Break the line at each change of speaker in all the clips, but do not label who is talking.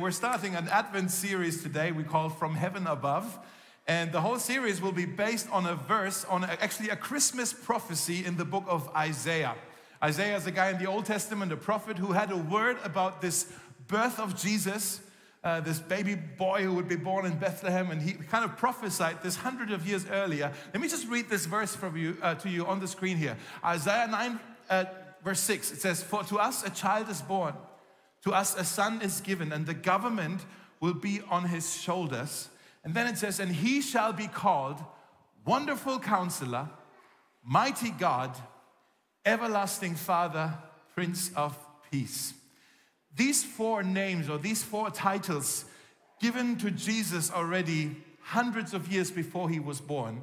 We're starting an Advent series today we call From Heaven Above. And the whole series will be based on a verse, on actually a Christmas prophecy in the book of Isaiah. Isaiah is a guy in the Old Testament, a prophet who had a word about this birth of Jesus, uh, this baby boy who would be born in Bethlehem, and he kind of prophesied this hundred of years earlier. Let me just read this verse from you, uh, to you on the screen here. Isaiah 9, uh, verse 6, it says, For to us a child is born. To us a son is given, and the government will be on his shoulders. And then it says, And he shall be called Wonderful Counselor, Mighty God, Everlasting Father, Prince of Peace. These four names or these four titles given to Jesus already hundreds of years before he was born.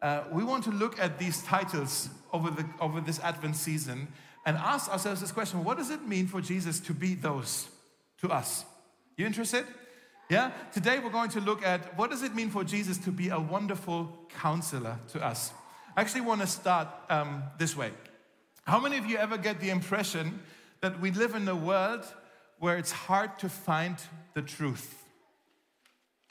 Uh, we want to look at these titles over, the, over this Advent season and ask ourselves this question what does it mean for Jesus to be those to us? You interested? Yeah? Today we're going to look at what does it mean for Jesus to be a wonderful counselor to us? I actually want to start um, this way. How many of you ever get the impression that we live in a world where it's hard to find the truth?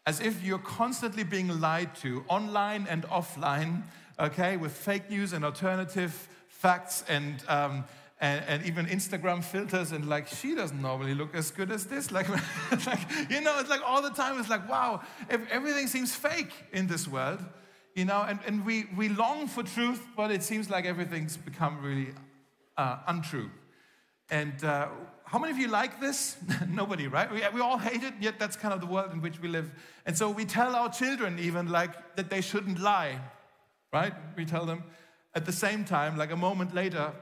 As if you're constantly being lied to, online and offline, okay, with fake news and alternative facts and, um, and, and, even Instagram filters, and like, she doesn't normally look as good as this. Like, like, you know, it's like all the time, it's like, wow, if everything seems fake in this world, you know, and, and we, we long for truth, but it seems like everything's become really uh, untrue. And uh, how many of you like this? Nobody, right? We, we all hate it, yet that's kind of the world in which we live. And so we tell our children even like that they shouldn't lie, right? We tell them, at the same time, like a moment later,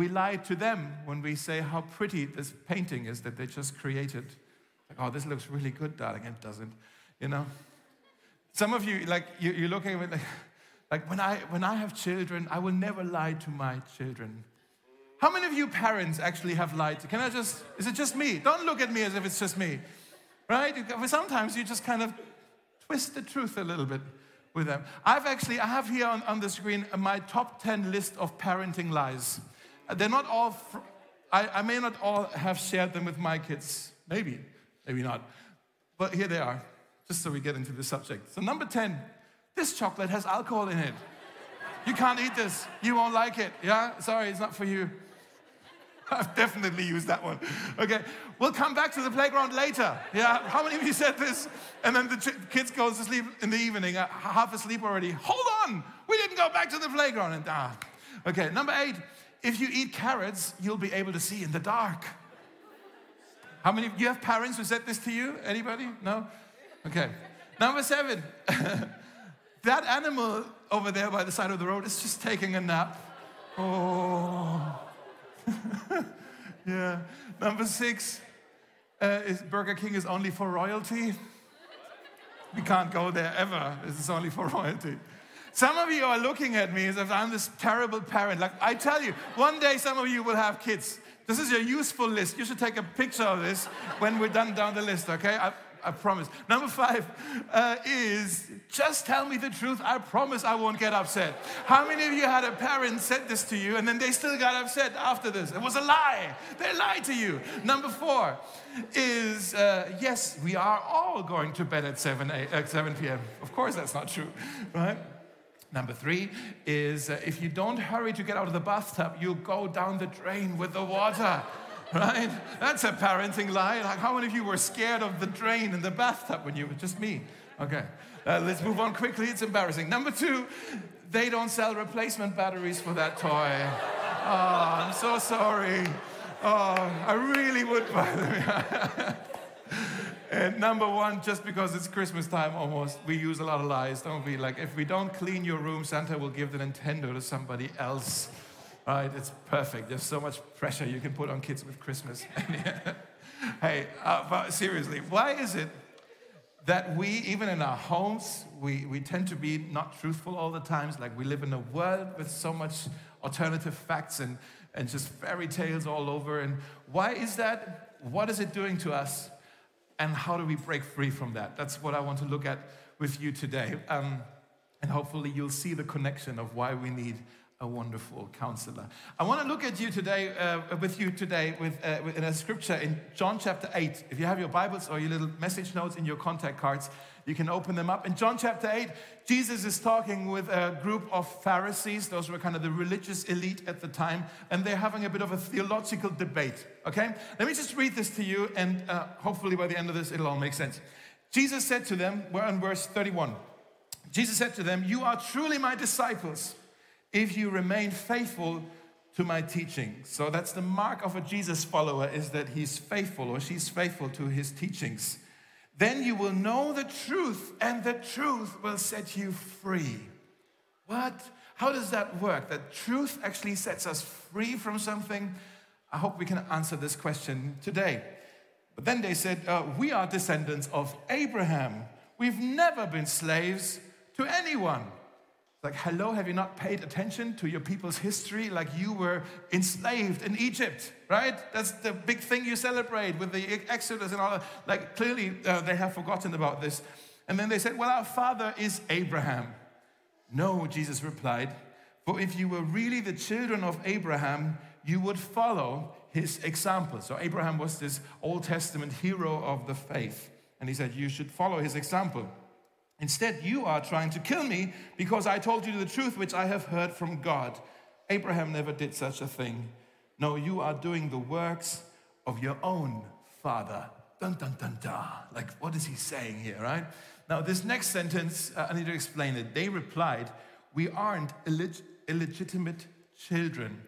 we lie to them when we say how pretty this painting is that they just created. Like, oh, this looks really good, darling. It doesn't, you know? Some of you, like, you, you're looking at it like, like when, I, when I have children, I will never lie to my children. How many of you parents actually have lied? To, can I just, is it just me? Don't look at me as if it's just me, right? Sometimes you just kind of twist the truth a little bit with them. I've actually, I have here on, on the screen my top 10 list of parenting lies. They're not all, fr- I, I may not all have shared them with my kids. Maybe, maybe not. But here they are, just so we get into the subject. So, number 10, this chocolate has alcohol in it. You can't eat this. You won't like it. Yeah? Sorry, it's not for you. I've definitely used that one. Okay, we'll come back to the playground later. Yeah, how many of you said this? And then the ch- kids go to sleep in the evening, uh, half asleep already. Hold on, we didn't go back to the playground. And ah, okay. Number eight, if you eat carrots, you'll be able to see in the dark. How many? You have parents who said this to you? Anybody? No. Okay. Number seven, that animal over there by the side of the road is just taking a nap. Oh. yeah. Number six uh, is Burger King is only for royalty. We can't go there ever. This is only for royalty. Some of you are looking at me as if I'm this terrible parent. Like I tell you, one day some of you will have kids. This is your useful list. You should take a picture of this when we're done down the list, okay? I, I promise. Number five uh, is just tell me the truth. I promise I won't get upset. How many of you had a parent said this to you and then they still got upset after this? It was a lie. They lied to you. Number four is uh, yes, we are all going to bed at 7, 8, uh, 7 p.m. Of course, that's not true, right? Number three is uh, if you don't hurry to get out of the bathtub, you go down the drain with the water right? That's a parenting lie. Like, how many of you were scared of the drain in the bathtub when you were just me? Okay, uh, let's move on quickly. It's embarrassing. Number two, they don't sell replacement batteries for that toy. Oh, I'm so sorry. Oh, I really would buy them. and number one, just because it's Christmas time almost, we use a lot of lies, don't we? Like, if we don't clean your room, Santa will give the Nintendo to somebody else right? It's perfect. There's so much pressure you can put on kids with Christmas. hey, uh, but seriously, why is it that we, even in our homes, we, we tend to be not truthful all the times? Like we live in a world with so much alternative facts and, and just fairy tales all over. And why is that? What is it doing to us? And how do we break free from that? That's what I want to look at with you today. Um, and hopefully, you'll see the connection of why we need a wonderful counselor. I want to look at you today, uh, with you today, with, uh, in a scripture in John chapter 8. If you have your Bibles or your little message notes in your contact cards, you can open them up. In John chapter 8, Jesus is talking with a group of Pharisees. Those were kind of the religious elite at the time, and they're having a bit of a theological debate. Okay? Let me just read this to you, and uh, hopefully by the end of this, it'll all make sense. Jesus said to them, we're on verse 31. Jesus said to them, You are truly my disciples if you remain faithful to my teaching. So that's the mark of a Jesus follower is that he's faithful or she's faithful to his teachings. Then you will know the truth and the truth will set you free. What? How does that work? That truth actually sets us free from something? I hope we can answer this question today. But then they said, uh, We are descendants of Abraham. We've never been slaves to anyone. Like, hello, have you not paid attention to your people's history? Like, you were enslaved in Egypt, right? That's the big thing you celebrate with the Exodus and all that. Like, clearly, uh, they have forgotten about this. And then they said, Well, our father is Abraham. No, Jesus replied, For if you were really the children of Abraham, you would follow his example. So, Abraham was this Old Testament hero of the faith. And he said, You should follow his example. Instead, you are trying to kill me because I told you the truth which I have heard from God. Abraham never did such a thing. No, you are doing the works of your own father. Dun dun dun dun. Like, what is he saying here, right? Now, this next sentence, uh, I need to explain it. They replied, We aren't illeg- illegitimate children.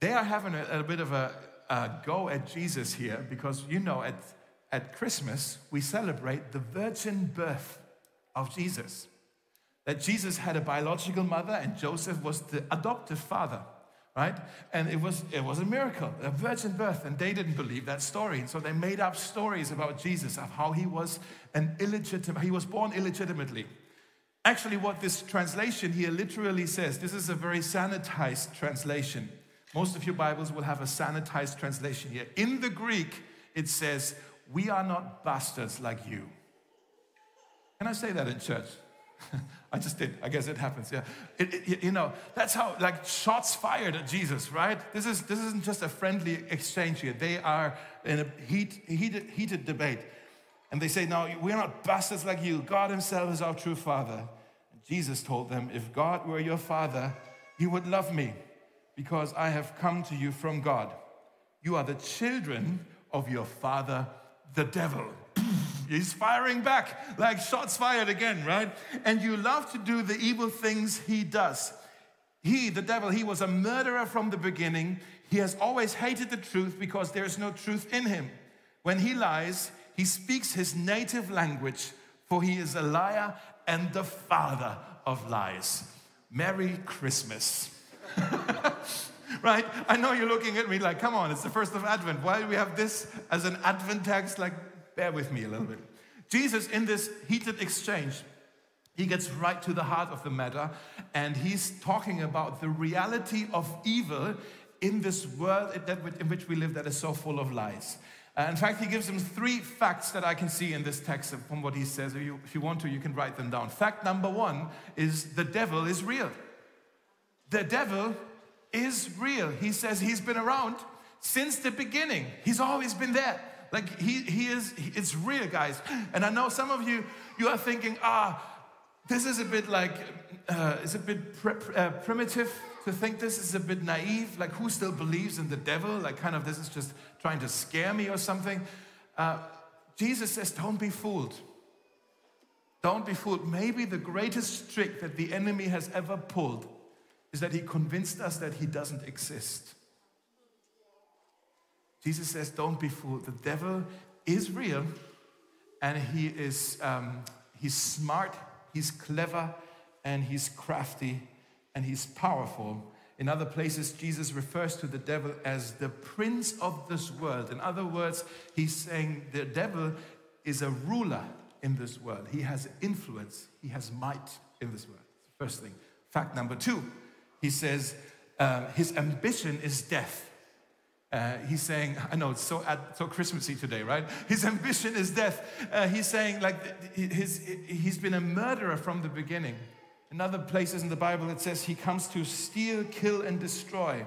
They are having a, a bit of a, a go at Jesus here because, you know, at, at Christmas, we celebrate the virgin birth of Jesus. That Jesus had a biological mother and Joseph was the adoptive father, right? And it was, it was a miracle, a virgin birth, and they didn't believe that story. And so they made up stories about Jesus, of how he was an illegitimate, he was born illegitimately. Actually, what this translation here literally says, this is a very sanitized translation. Most of your Bibles will have a sanitized translation here. In the Greek, it says, We are not bastards like you. Can I say that in church? I just did. I guess it happens. Yeah. It, it, you know, that's how, like, shots fired at Jesus, right? This, is, this isn't just a friendly exchange here. They are in a heat, heated, heated debate. And they say, No, we're not bastards like you. God Himself is our true Father. And Jesus told them, If God were your Father, you would love me because I have come to you from God. You are the children of your Father, the devil. He's firing back like shots fired again, right? And you love to do the evil things he does. He, the devil, he was a murderer from the beginning. He has always hated the truth because there's no truth in him. When he lies, he speaks his native language, for he is a liar and the father of lies. Merry Christmas. right? I know you're looking at me like, come on, it's the first of Advent. Why do we have this as an Advent text? Like, bear with me a little bit. Jesus, in this heated exchange, he gets right to the heart of the matter and he's talking about the reality of evil in this world in which we live that is so full of lies. Uh, in fact, he gives them three facts that I can see in this text from what he says. If you, if you want to, you can write them down. Fact number one is the devil is real. The devil is real. He says he's been around since the beginning, he's always been there. Like he, he is, it's real, guys. And I know some of you, you are thinking, ah, this is a bit like, uh, it's a bit uh, primitive to think this is a bit naive. Like who still believes in the devil? Like kind of this is just trying to scare me or something. Uh, Jesus says, don't be fooled. Don't be fooled. Maybe the greatest trick that the enemy has ever pulled is that he convinced us that he doesn't exist. Jesus says, Don't be fooled. The devil is real and he is um, he's smart, he's clever, and he's crafty and he's powerful. In other places, Jesus refers to the devil as the prince of this world. In other words, he's saying the devil is a ruler in this world. He has influence, he has might in this world. First thing. Fact number two, he says uh, his ambition is death. Uh, he's saying, I know it's so, so Christmassy today, right? His ambition is death. Uh, he's saying, like, his, he's been a murderer from the beginning. In other places in the Bible, it says he comes to steal, kill, and destroy.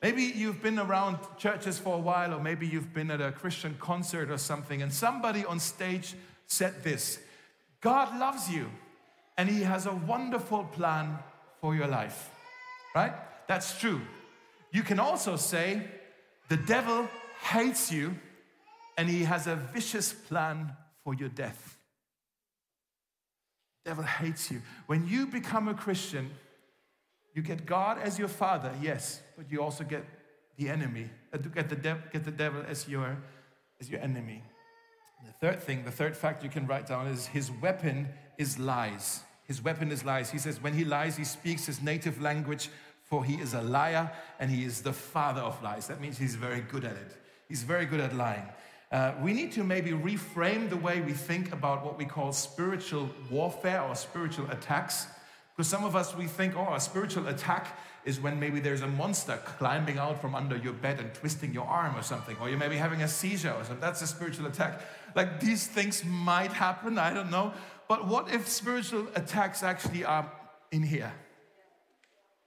Maybe you've been around churches for a while, or maybe you've been at a Christian concert or something, and somebody on stage said this God loves you, and He has a wonderful plan for your life. Right? That's true. You can also say, The devil hates you, and he has a vicious plan for your death. The devil hates you. When you become a Christian, you get God as your father, yes, but you also get the enemy, uh, get the, de- get the devil as your, as your enemy. The third thing, the third fact you can write down is his weapon is lies. His weapon is lies. He says, when he lies, he speaks his native language, for he is a liar and he is the father of lies. That means he's very good at it. He's very good at lying. Uh, we need to maybe reframe the way we think about what we call spiritual warfare or spiritual attacks. Because some of us, we think, oh, a spiritual attack is when maybe there's a monster climbing out from under your bed and twisting your arm or something, or you're maybe having a seizure or something. That's a spiritual attack. Like these things might happen, I don't know. But what if spiritual attacks actually are in here?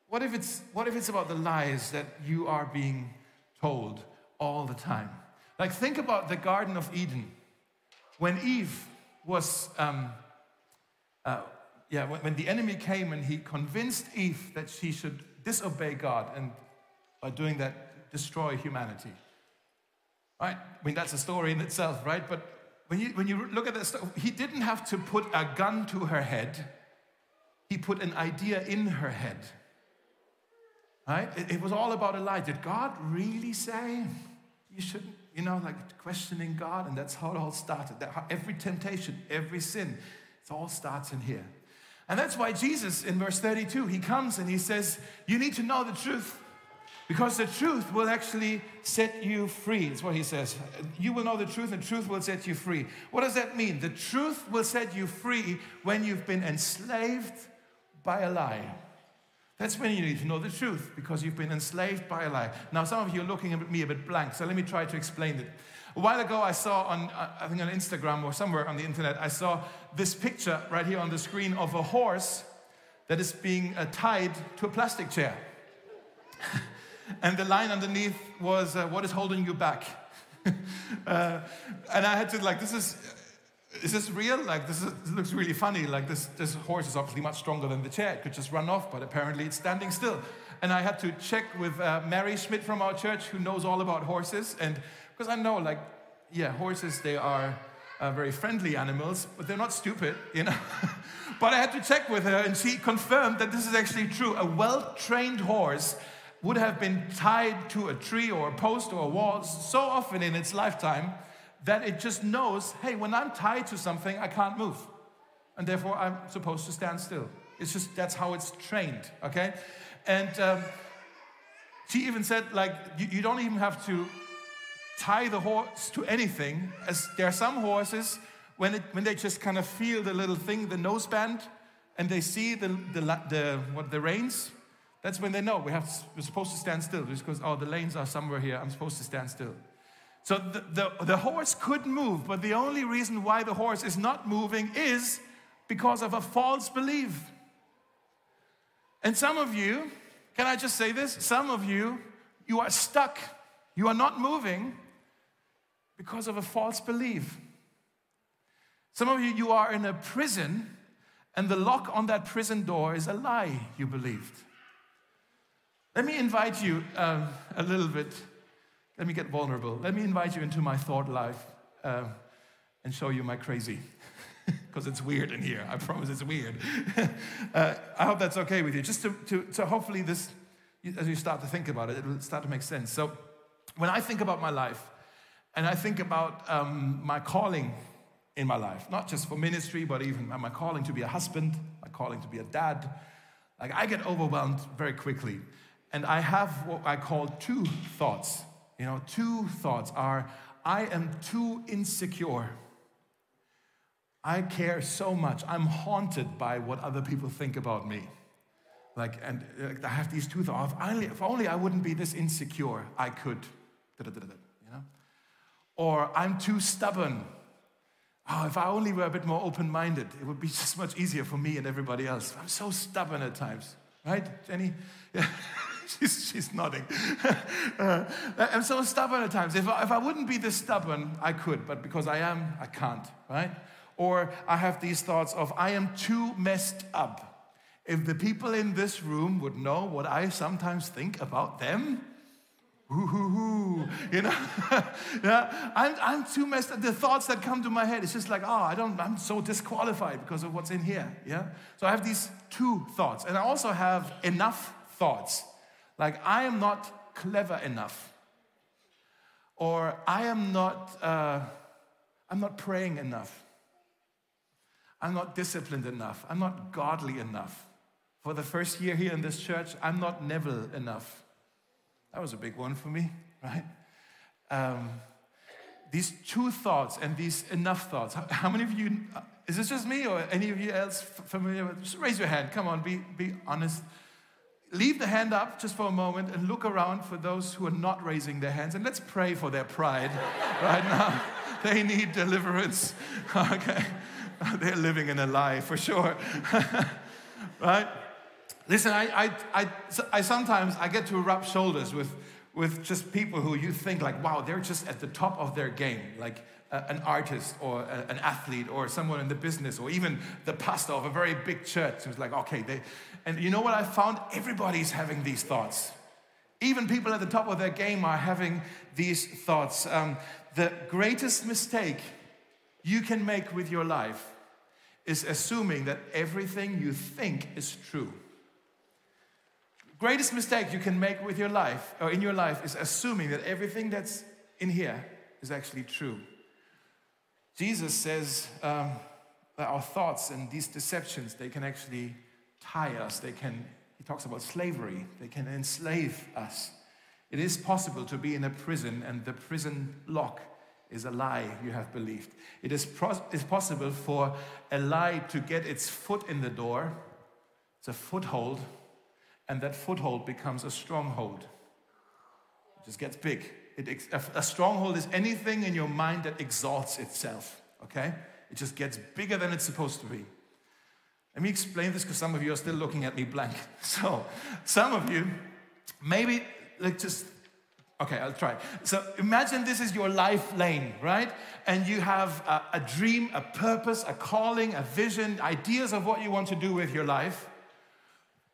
What if it's, what if it's about the lies that you are being told all the time? Like, think about the Garden of Eden. When Eve was um, uh, yeah, when, when the enemy came and he convinced Eve that she should disobey God and by doing that, destroy humanity. Right? I mean, that's a story in itself, right? But when you, when you look at that, he didn't have to put a gun to her head, he put an idea in her head. Right? It, it was all about a lie. Did God really say you shouldn't, you know, like questioning God? And that's how it all started. That, every temptation, every sin, it all starts in here. And that's why Jesus, in verse 32, he comes and he says, You need to know the truth because the truth will actually set you free. It's what he says. You will know the truth, and truth will set you free. What does that mean? The truth will set you free when you've been enslaved by a lie. That's when you need to know the truth because you've been enslaved by a lie. Now, some of you are looking at me a bit blank, so let me try to explain it. A while ago, I saw on, uh, I think on Instagram or somewhere on the internet, I saw this picture right here on the screen of a horse that is being uh, tied to a plastic chair. and the line underneath was, uh, What is holding you back? uh, and I had to, like, this is, is this real? Like, this, is, this, looks really funny. Like, this, this horse is obviously much stronger than the chair. It could just run off, but apparently it's standing still. And I had to check with uh, Mary Schmidt from our church, who knows all about horses. And because I know, like, yeah, horses, they are uh, very friendly animals, but they're not stupid, you know. but I had to check with her, and she confirmed that this is actually true. A well trained horse would have been tied to a tree or a post or a wall so often in its lifetime that it just knows hey, when I'm tied to something, I can't move. And therefore, I'm supposed to stand still. It's just that's how it's trained, okay? And um, she even said, like, you, you don't even have to tie the horse to anything, as there are some horses, when, it, when they just kind of feel the little thing, the noseband, and they see the, the, the, what, the reins, that's when they know we have, we're supposed to stand still. Just because, oh, the lanes are somewhere here, I'm supposed to stand still. So the, the, the horse could move, but the only reason why the horse is not moving is because of a false belief. And some of you, can I just say this? Some of you, you are stuck. You are not moving because of a false belief. Some of you, you are in a prison, and the lock on that prison door is a lie you believed. Let me invite you um, a little bit. Let me get vulnerable. Let me invite you into my thought life uh, and show you my crazy. Because it's weird in here. I promise it's weird. uh, I hope that's okay with you. Just to, to, hopefully, this, as you start to think about it, it will start to make sense. So, when I think about my life, and I think about um, my calling in my life, not just for ministry, but even my calling to be a husband, my calling to be a dad. Like, I get overwhelmed very quickly. And I have what I call two thoughts. You know, two thoughts are I am too insecure. I care so much. I'm haunted by what other people think about me. Like, and uh, I have these two thoughts. If only, if only I wouldn't be this insecure, I could. Da-da-da-da. Or I'm too stubborn. Oh, if I only were a bit more open minded, it would be just much easier for me and everybody else. I'm so stubborn at times, right, Jenny? Yeah. she's, she's nodding. uh, I'm so stubborn at times. If I, if I wouldn't be this stubborn, I could, but because I am, I can't, right? Or I have these thoughts of, I am too messed up. If the people in this room would know what I sometimes think about them, Ooh, you know, yeah, I'm, I'm too messed up. The thoughts that come to my head, it's just like, oh, I don't, I'm so disqualified because of what's in here, yeah. So I have these two thoughts, and I also have enough thoughts, like I am not clever enough, or I am not, uh, I'm not praying enough, I'm not disciplined enough, I'm not godly enough. For the first year here in this church, I'm not Neville enough. That was a big one for me, right? Um, these two thoughts and these enough thoughts. How, how, many of you, uh, is this just me or any of you else familiar with? Just raise your hand. Come on, be, be honest. Leave the hand up just for a moment and look around for those who are not raising their hands and let's pray for their pride right now. They need deliverance. Okay. They're living in a lie for sure. right? Listen, I, I, I, I sometimes I get to rub shoulders with, with just people who you think like, wow, they're just at the top of their game, like an artist or an athlete or someone in the business or even the pastor of a very big church. It's like, okay, they, and you know what I found? Everybody's having these thoughts. Even people at the top of their game are having these thoughts. Um, the greatest mistake you can make with your life is assuming that everything you think is true greatest mistake you can make with your life or in your life is assuming that everything that's in here is actually true. Jesus says um, that our thoughts and these deceptions they can actually tie us. They can. He talks about slavery. They can enslave us. It is possible to be in a prison and the prison lock is a lie you have believed. It is possible for a lie to get its foot in the door. It's a foothold and that foothold becomes a stronghold. It just gets big. It, a stronghold is anything in your mind that exalts itself, okay? It just gets bigger than it's supposed to be. Let me explain this because some of you are still looking at me blank. So, some of you, maybe, like, just, okay, I'll try. So, imagine this is your life lane, right? And you have a, a dream, a purpose, a calling, a vision, ideas of what you want to do with your life.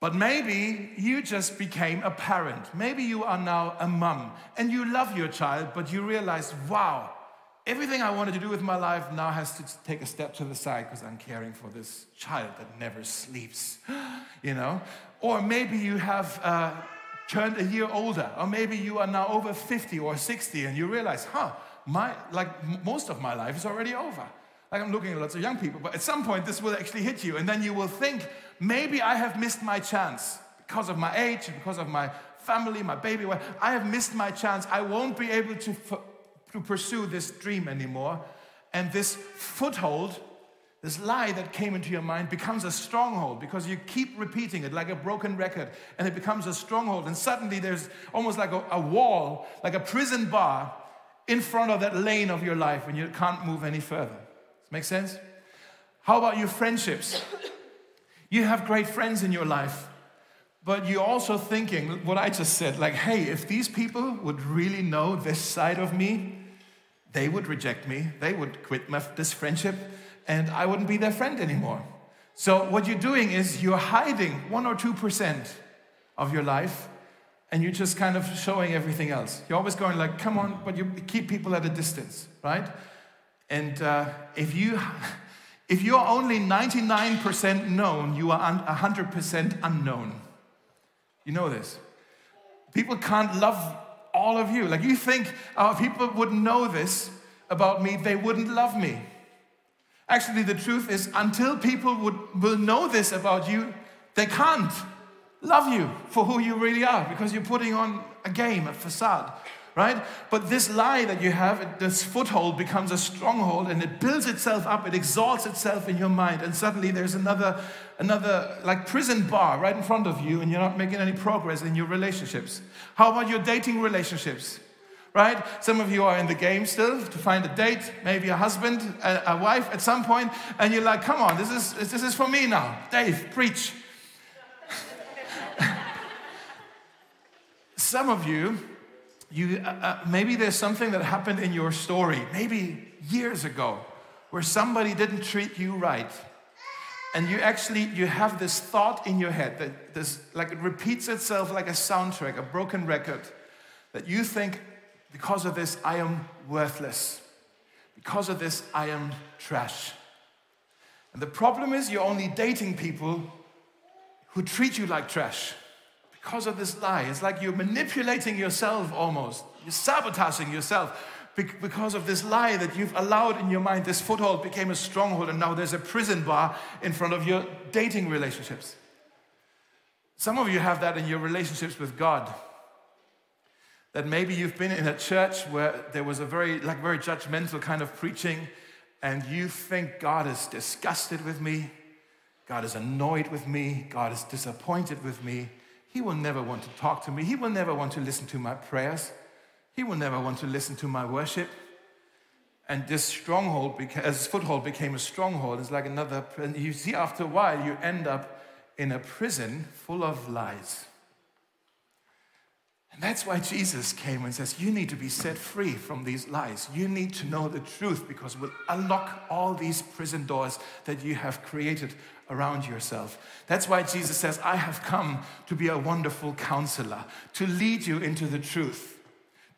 But maybe you just became a parent. Maybe you are now a mom and you love your child, but you realize, wow, everything I wanted to do with my life now has to take a step to the side because I'm caring for this child that never sleeps, you know? Or maybe you have uh, turned a year older, or maybe you are now over 50 or 60 and you realize, huh, my, like most of my life is already over. Like I'm looking at lots of young people, but at some point this will actually hit you, and then you will think, maybe I have missed my chance because of my age, because of my family, my baby. I have missed my chance. I won't be able to, to pursue this dream anymore. And this foothold, this lie that came into your mind becomes a stronghold because you keep repeating it like a broken record and it becomes a stronghold. And suddenly there's almost like a, a wall, like a prison bar in front of that lane of your life and you can't move any further. Make sense? How about your friendships? You have great friends in your life, but you're also thinking what I just said like, hey, if these people would really know this side of me, they would reject me, they would quit my, this friendship, and I wouldn't be their friend anymore. So, what you're doing is you're hiding one or two percent of your life and you're just kind of showing everything else. You're always going like, come on, but you keep people at a distance, right? And uh, if you if you're only 99% known, you are 100% unknown. You know this. People can't love all of you. Like you think uh, people would know this about me, they wouldn't love me. Actually, the truth is, until people would, will know this about you, they can't love you for who you really are because you're putting on a game, a facade right? But this lie that you have, this foothold becomes a stronghold and it builds itself up, it exalts itself in your mind, and suddenly there's another, another like prison bar right in front of you, and you're not making any progress in your relationships. How about your dating relationships? right? Some of you are in the game still to find a date, maybe a husband, a, a wife at some point, and you're like, come on, this is, this is for me now. Dave, preach. some of you, you uh, uh, maybe there's something that happened in your story, maybe years ago, where somebody didn't treat you right. And you actually you have this thought in your head that this like it repeats itself like a soundtrack a broken record that you think because of this i am worthless. Because of this i am trash. And the problem is you're only dating people who treat you like trash because of this lie it's like you're manipulating yourself almost you're sabotaging yourself because of this lie that you've allowed in your mind. This foothold became a stronghold, and now there's a prison bar in front of your dating relationships. Some of you have that in your relationships with God. That maybe you've been in a church where there was a very, like, very judgmental kind of preaching, and you think God is disgusted with me, God is annoyed with me, God is disappointed with me. He will never want to talk to me, He will never want to listen to my prayers. He will never want to listen to my worship. And this stronghold, as foothold became a stronghold, it's like another. You see, after a while, you end up in a prison full of lies. And that's why Jesus came and says, You need to be set free from these lies. You need to know the truth because it will unlock all these prison doors that you have created around yourself. That's why Jesus says, I have come to be a wonderful counselor, to lead you into the truth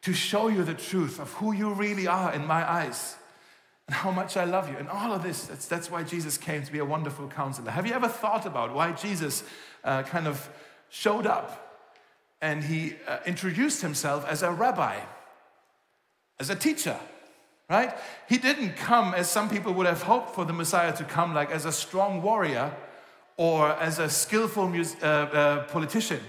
to show you the truth of who you really are in my eyes and how much I love you. And all of this, that's, that's why Jesus came to be a wonderful counselor. Have you ever thought about why Jesus uh, kind of showed up and he uh, introduced himself as a rabbi, as a teacher? Right? He didn't come as some people would have hoped for the Messiah to come, like as a strong warrior or as a skillful mus- uh, uh politician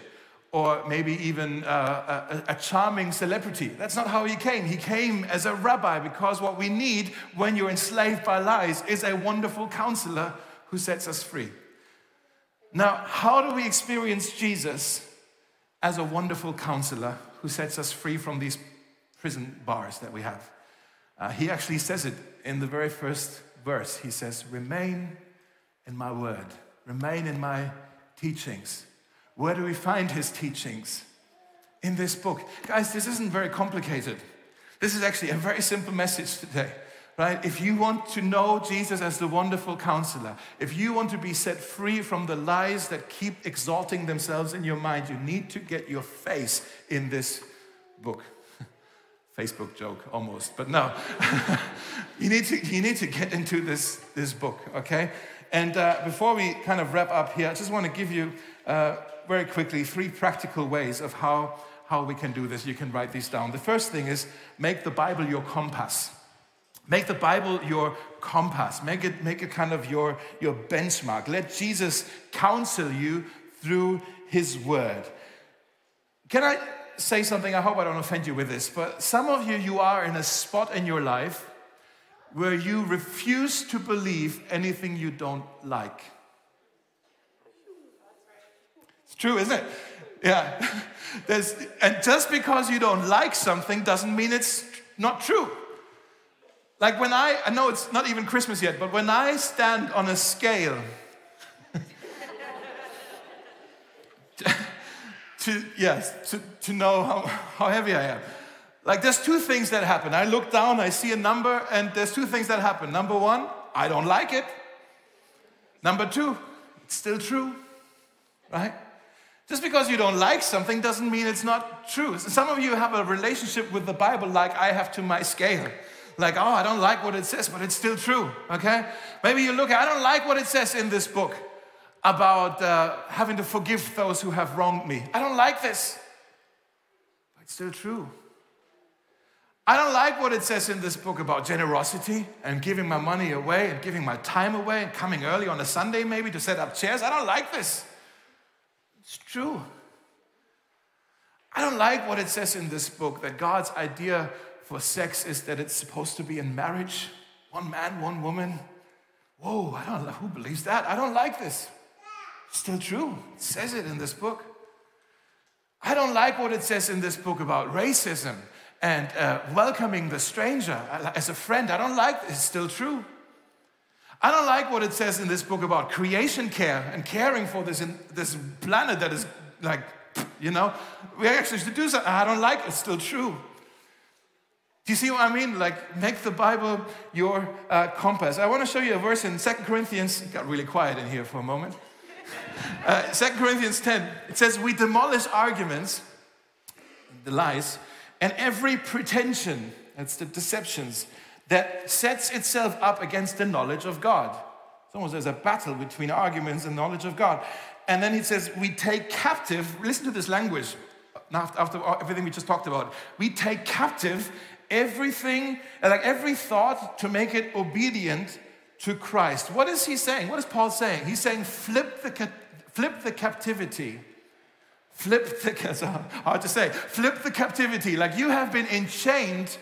or maybe even uh, a, a, charming celebrity. That's not how he came. He came as a rabbi because what we need when you're enslaved by lies is a wonderful counselor who sets us free. Now, how do we experience Jesus as a wonderful counselor who sets us free from these prison bars that we have? Uh, he actually says it in the very first verse. He says, Remain in my word, remain in my teachings where do we find his teachings? In this book. Guys, this isn't very complicated. This is actually a very simple message today, right? If you want to know Jesus as the wonderful counselor, if you want to be set free from the lies that keep exalting themselves in your mind, you need to get your face in this book. Facebook joke almost, but no. you, need to, you need to get into this, this book, okay? And uh, before we kind of wrap up here, I just want to give you. Uh, very quickly three practical ways of how, how we can do this. You can write these down. The first thing is make the Bible your compass. Make the Bible your compass. Make it, make it kind of your, your benchmark. Let Jesus counsel you through his word. Can I say something? I hope I don't offend you with this, but some of you, you are in a spot in your life where you refuse to believe anything you don't like. It's true, isn't it? Yeah. And just because you don't like something doesn't mean it's not true. Like when I, I know it's not even Christmas yet, but when I stand on a scale to, yes, to, to know how, how heavy I am. Like there's two things that happen. I look down, I see a number, and there's two things that happen. Number one, I don't like it. Number two, it's still true, right? Just because you don't like something doesn't mean it's not true. Some of you have a relationship with the Bible like I have to my scale. Like, oh, I don't like what it says, but it's still true, okay? Maybe you look, I don't like what it says in this book about uh, having to forgive those who have wronged me. I don't like this, but it's still true. I don't like what it says in this book about generosity and giving my money away and giving my time away and coming early on a Sunday maybe to set up chairs. I don't like this. It's true. I don't like what it says in this book that God's idea for sex is that it's supposed to be in marriage one man, one woman. Whoa, I don't know who believes that. I don't like this. It's still true. It says it in this book. I don't like what it says in this book about racism and uh, welcoming the stranger as a friend. I don't like it's still true. I don't like what it says in this book about creation care and caring for this, in, this planet that is like, you know, we actually should do something. I don't like it, it's still true. Do you see what I mean? Like, make the Bible your uh, compass. I want to show you a verse in Second Corinthians. It got really quiet in here for a moment. Uh, 2 Corinthians 10, it says, We demolish arguments, the lies, and every pretension, that's the deceptions, that sets itself up against the knowledge of God. It's almost there's a battle between arguments and knowledge of God. And then he says, We take captive, listen to this language after everything we just talked about. We take captive everything, like every thought, to make it obedient to Christ. What is he saying? What is Paul saying? He's saying, flip the, flip the captivity. Flip the, hard to say, flip the captivity. Like you have been enchained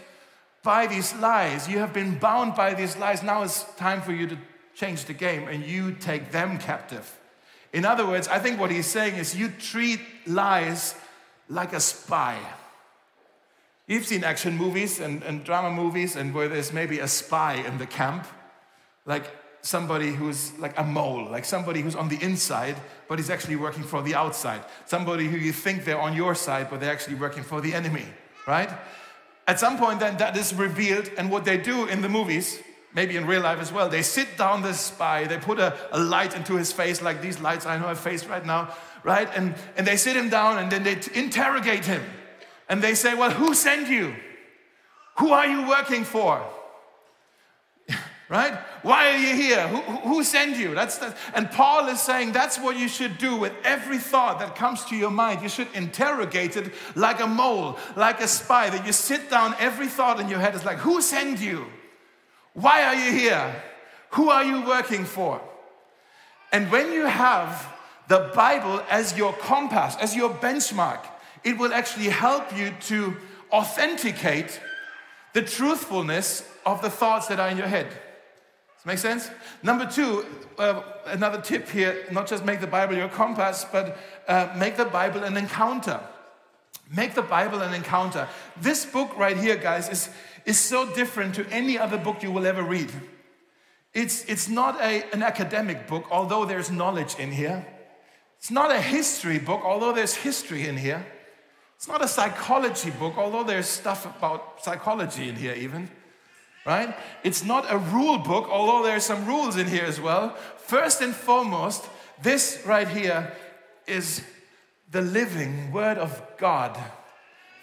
by these lies. You have been bound by these lies. Now it's time for you to change the game and you take them captive. In other words, I think what he's saying is you treat lies like a spy. You've seen action movies and, and drama movies, and where there's maybe a spy in the camp, like somebody who's like a mole, like somebody who's on the inside, but he's actually working for the outside. Somebody who you think they're on your side, but they're actually working for the enemy, right? At some point, then that is revealed, and what they do in the movies, maybe in real life as well, they sit down the spy, they put a, a light into his face, like these lights I know I face right now, right? And, and they sit him down and then they interrogate him. And they say, Well, who sent you? Who are you working for? right? Why are you here? Who, who sent you? That's and Paul is saying that's what you should do with every thought that comes to your mind. You should interrogate it like a mole, like a spy. That you sit down, every thought in your head is like, who sent you? Why are you here? Who are you working for? And when you have the Bible as your compass, as your benchmark, it will actually help you to authenticate the truthfulness of the thoughts that are in your head. Does make sense? Number two, uh, another tip here not just make the Bible your compass, but uh, make the Bible an encounter. Make the Bible an encounter. This book right here, guys, is, is so different to any other book you will ever read. It's, it's not a, an academic book, although there's knowledge in here. It's not a history book, although there's history in here. It's not a psychology book, although there's stuff about psychology in here, even right? It's not a rule book, although there are some rules in here as well. First and foremost, this right here is the living Word of God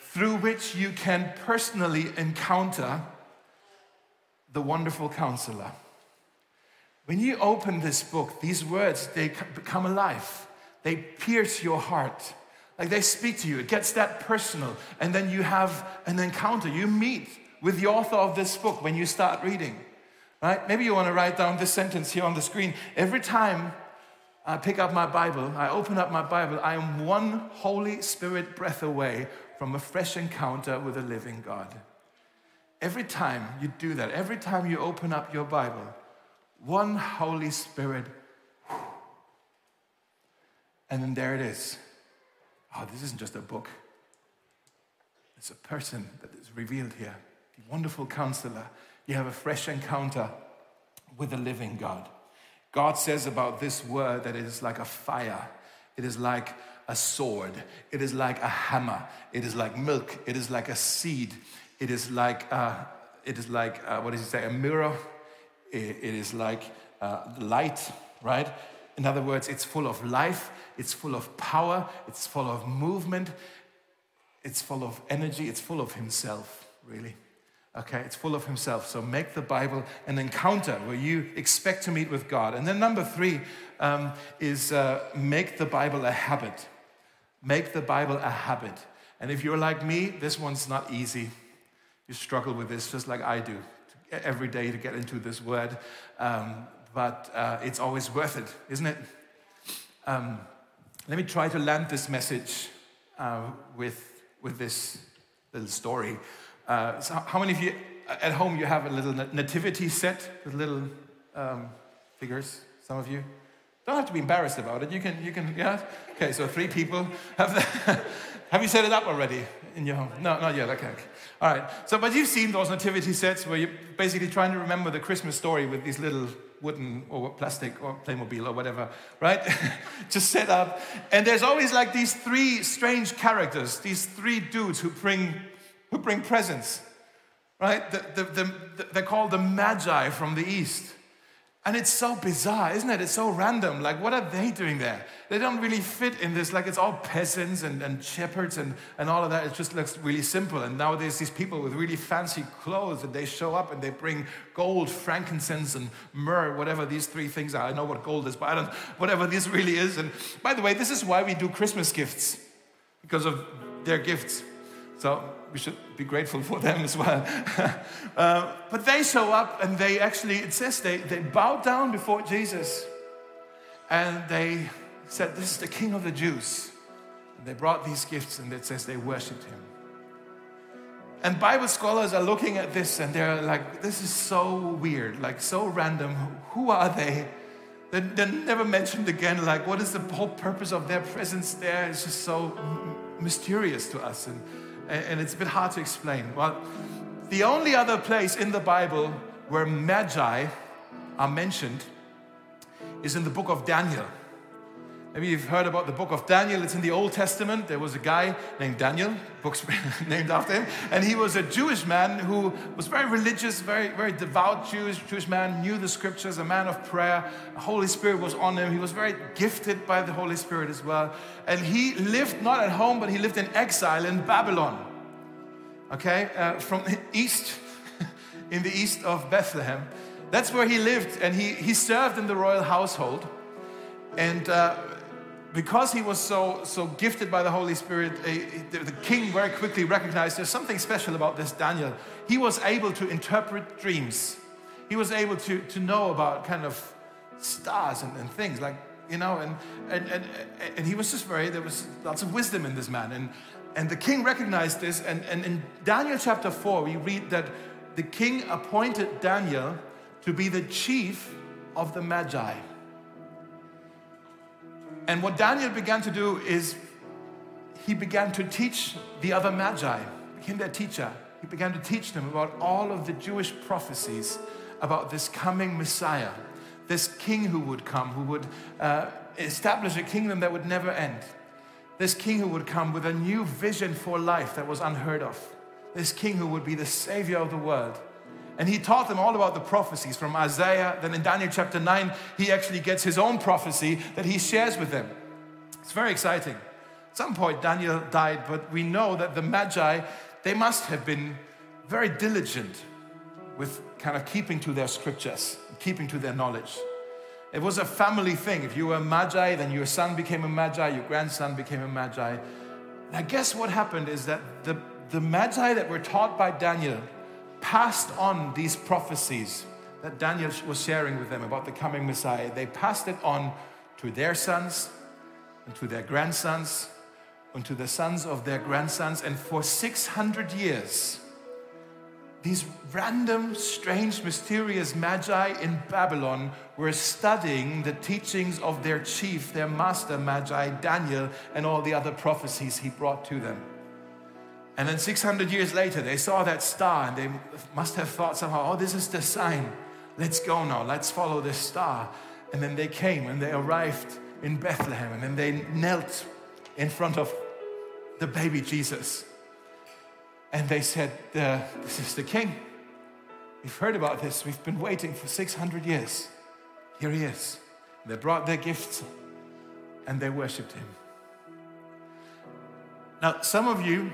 through which you can personally encounter the wonderful counselor. When you open this book, these words, they become alive. They pierce your heart. Like they speak to you. It gets that personal. And then you have an encounter. You meet with the author of this book when you start reading. Right? Maybe you want to write down this sentence here on the screen. Every time I pick up my Bible, I open up my Bible, I am one Holy Spirit breath away from a fresh encounter with a living God. Every time you do that, every time you open up your Bible, one Holy Spirit, and then there it is. Oh, this isn't just a book, it's a person that is revealed here. The wonderful counselor. You have a fresh encounter with the living God. God says about this word that it is like a fire, it is like a sword, it is like a hammer, it is like milk, it is like a seed, it is like, uh, it is like uh, what does he say, a mirror, it, it is like uh, light, right? In other words, it's full of life, it's full of power, it's full of movement, it's full of energy, it's full of himself, really. Okay, it's full of himself. So make the Bible an encounter where you expect to meet with God. And then number three um, is uh, make the Bible a habit. Make the Bible a habit. And if you're like me, this one's not easy. You struggle with this just like I do every day to get into this word. Um, but uh, it's always worth it, isn't it? Um, let me try to land this message uh, with, with this little story. Uh, so how many of you at home you have a little nativity set with little um, figures? Some of you. Don't have to be embarrassed about it. You can, you can, yeah? Okay, so three people. Have, have you set it up already in your home? No, not yet. Okay. All right. So, but you've seen those nativity sets where you're basically trying to remember the Christmas story with these little wooden or plastic or Playmobil or whatever, right? Just set up. And there's always like these three strange characters, these three dudes who bring, who bring presents, right? The, the, the, they're called the Magi from the East. And it's so bizarre, isn't it? It's so random. Like, what are they doing there? They don't really fit in this. Like, it's all peasants and, and shepherds and, and all of that. It just looks really simple. And now there's these people with really fancy clothes and they show up and they bring gold, frankincense, and myrrh, whatever these three things are. I know what gold is, but I don't, whatever this really is. And by the way, this is why we do Christmas gifts, because of their gifts. So we should be grateful for them as well. uh, but they show up and they actually, it says they, they bowed down before Jesus and they said, This is the King of the Jews. And they brought these gifts and it says they worshiped him. And Bible scholars are looking at this and they're like, This is so weird, like so random. Who are they? They're, they're never mentioned again. Like, what is the whole purpose of their presence there? It's just so mysterious to us. And and it's a bit hard to explain. Well, the only other place in the Bible where magi are mentioned is in the book of Daniel. Maybe you've heard about the book of Daniel. It's in the Old Testament. There was a guy named Daniel, books named after him, and he was a Jewish man who was very religious, very, very devout Jewish, Jewish man, knew the scriptures, a man of prayer. The Holy Spirit was on him. He was very gifted by the Holy Spirit as well. And he lived not at home, but he lived in exile in Babylon. Okay, uh, from the east, in the east of Bethlehem. That's where he lived, and he, he served in the royal household. And uh, because he was so, so gifted by the Holy Spirit, eh, eh, the, the king very quickly recognized there's something special about this Daniel. He was able to interpret dreams, he was able to, to know about kind of stars and, and things like, you know, and, and, and, and he was just very, there was lots of wisdom in this man. And, and the king recognized this. And, and in Daniel chapter 4, we read that the king appointed Daniel to be the chief of the Magi. And what Daniel began to do is he began to teach the other magi, became their teacher. He began to teach them about all of the Jewish prophecies about this coming Messiah, this king who would come, who would uh, establish a kingdom that would never end. This king who would come with a new vision for life that was unheard of. This king who would be the savior of the world. And he taught them all about the prophecies from Isaiah. Then in Daniel chapter 9, he actually gets his own prophecy that he shares with them. It's very exciting. At some point, Daniel died, but we know that the Magi, they must have been very diligent with kind of keeping to their scriptures, keeping to their knowledge. It was a family thing. If you were a Magi, then your son became a Magi, your grandson became a Magi. Now, guess what happened is that the, the Magi that were taught by Daniel, passed on these prophecies that Daniel was sharing with them about the coming Messiah. They passed it on to their sons and to their grandsons and to the sons of their grandsons. And for 600 years, these random, strange, mysterious magi in Babylon were studying the teachings of their chief, their master magi, Daniel, and all the other prophecies he brought to them. And then 600 years later, they saw that star and they must have thought somehow, oh, this is the sign. Let's go now. Let's follow this star. And then they came and they arrived in Bethlehem and then they knelt in front of the baby Jesus. And they said, This is the king. We've heard about this. We've been waiting for 600 years. Here he is. They brought their gifts and they worshiped him. Now, some of you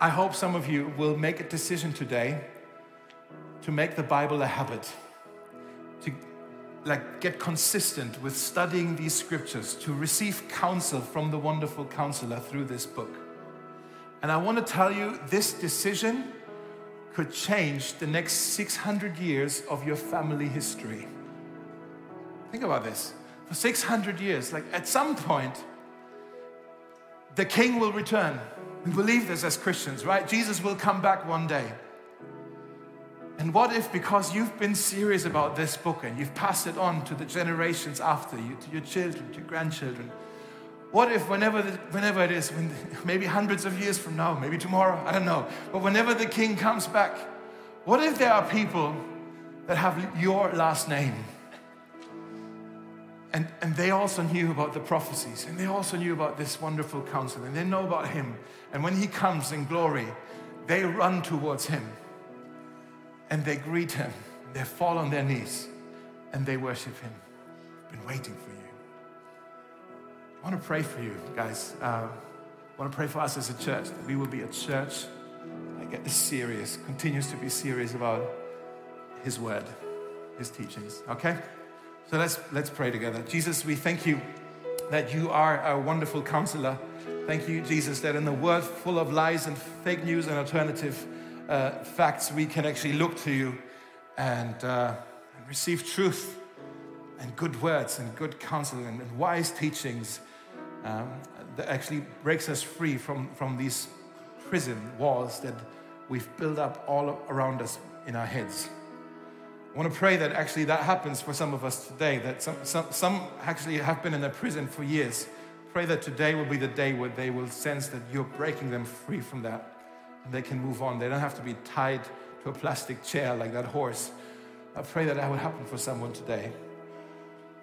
I hope some of you will make a decision today to make the Bible a habit, to like get consistent with studying these scriptures, to receive counsel from the wonderful counselor through this book. And I want to tell you this decision could change the next 600 years of your family history. Think about this. For 600 years, like at some point, the king will return we believe this as Christians, right? Jesus will come back one day. And what if, because you've been serious about this book and you've passed it on to the generations after you, to your children, to your grandchildren, what if, whenever, the, whenever it is, when, maybe hundreds of years from now, maybe tomorrow, I don't know, but whenever the king comes back, what if there are people that have your last name? And, and they also knew about the prophecies, and they also knew about this wonderful counsel, and they know about him. And when he comes in glory, they run towards him and they greet him. They fall on their knees and they worship him. Been waiting for you. I want to pray for you, guys. Uh, I want to pray for us as a church that we will be a church that gets serious, continues to be serious about his word, his teachings. Okay? So let's let's pray together. Jesus, we thank you that you are a wonderful counselor. Thank you, Jesus, that in a world full of lies and fake news and alternative uh, facts, we can actually look to you and, uh, receive truth and good words and good counsel and, and wise teachings um, that actually breaks us free from, from these prison walls that we've built up all around us in our heads. I want to pray that actually that happens for some of us today, that some, some, some actually have been in a prison for years. Pray that today will be the day where they will sense that you're breaking them free from that and they can move on. They don't have to be tied to a plastic chair like that horse. I pray that that would happen for someone today.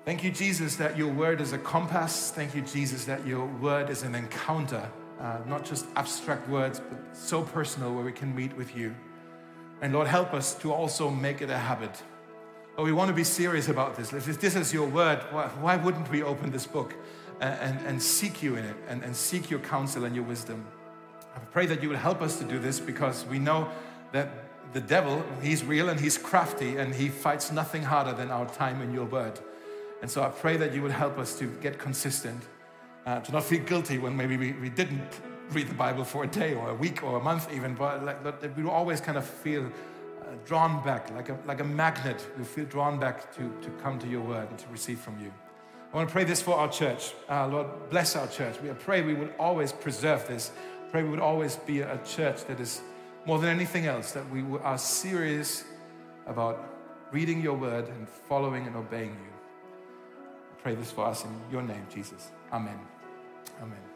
Thank you, Jesus, that your word is a compass. Thank you, Jesus, that your word is an encounter, uh, not just abstract words, but so personal where we can meet with you. And Lord, help us to also make it a habit. Oh, we want to be serious about this. If this is your word, why, why wouldn't we open this book and, and, and seek you in it and, and seek your counsel and your wisdom? I pray that you will help us to do this because we know that the devil, he's real and he's crafty and he fights nothing harder than our time in your word. And so I pray that you will help us to get consistent, uh, to not feel guilty when maybe we, we didn't read the Bible for a day or a week or a month even, but like, that we always kind of feel uh, drawn back, like a, like a magnet. We feel drawn back to, to come to your word and to receive from you. I want to pray this for our church. Uh, Lord, bless our church. We pray we would always preserve this. Pray we would always be a church that is more than anything else, that we are serious about reading your word and following and obeying you. I pray this for us in your name, Jesus. Amen. Amen.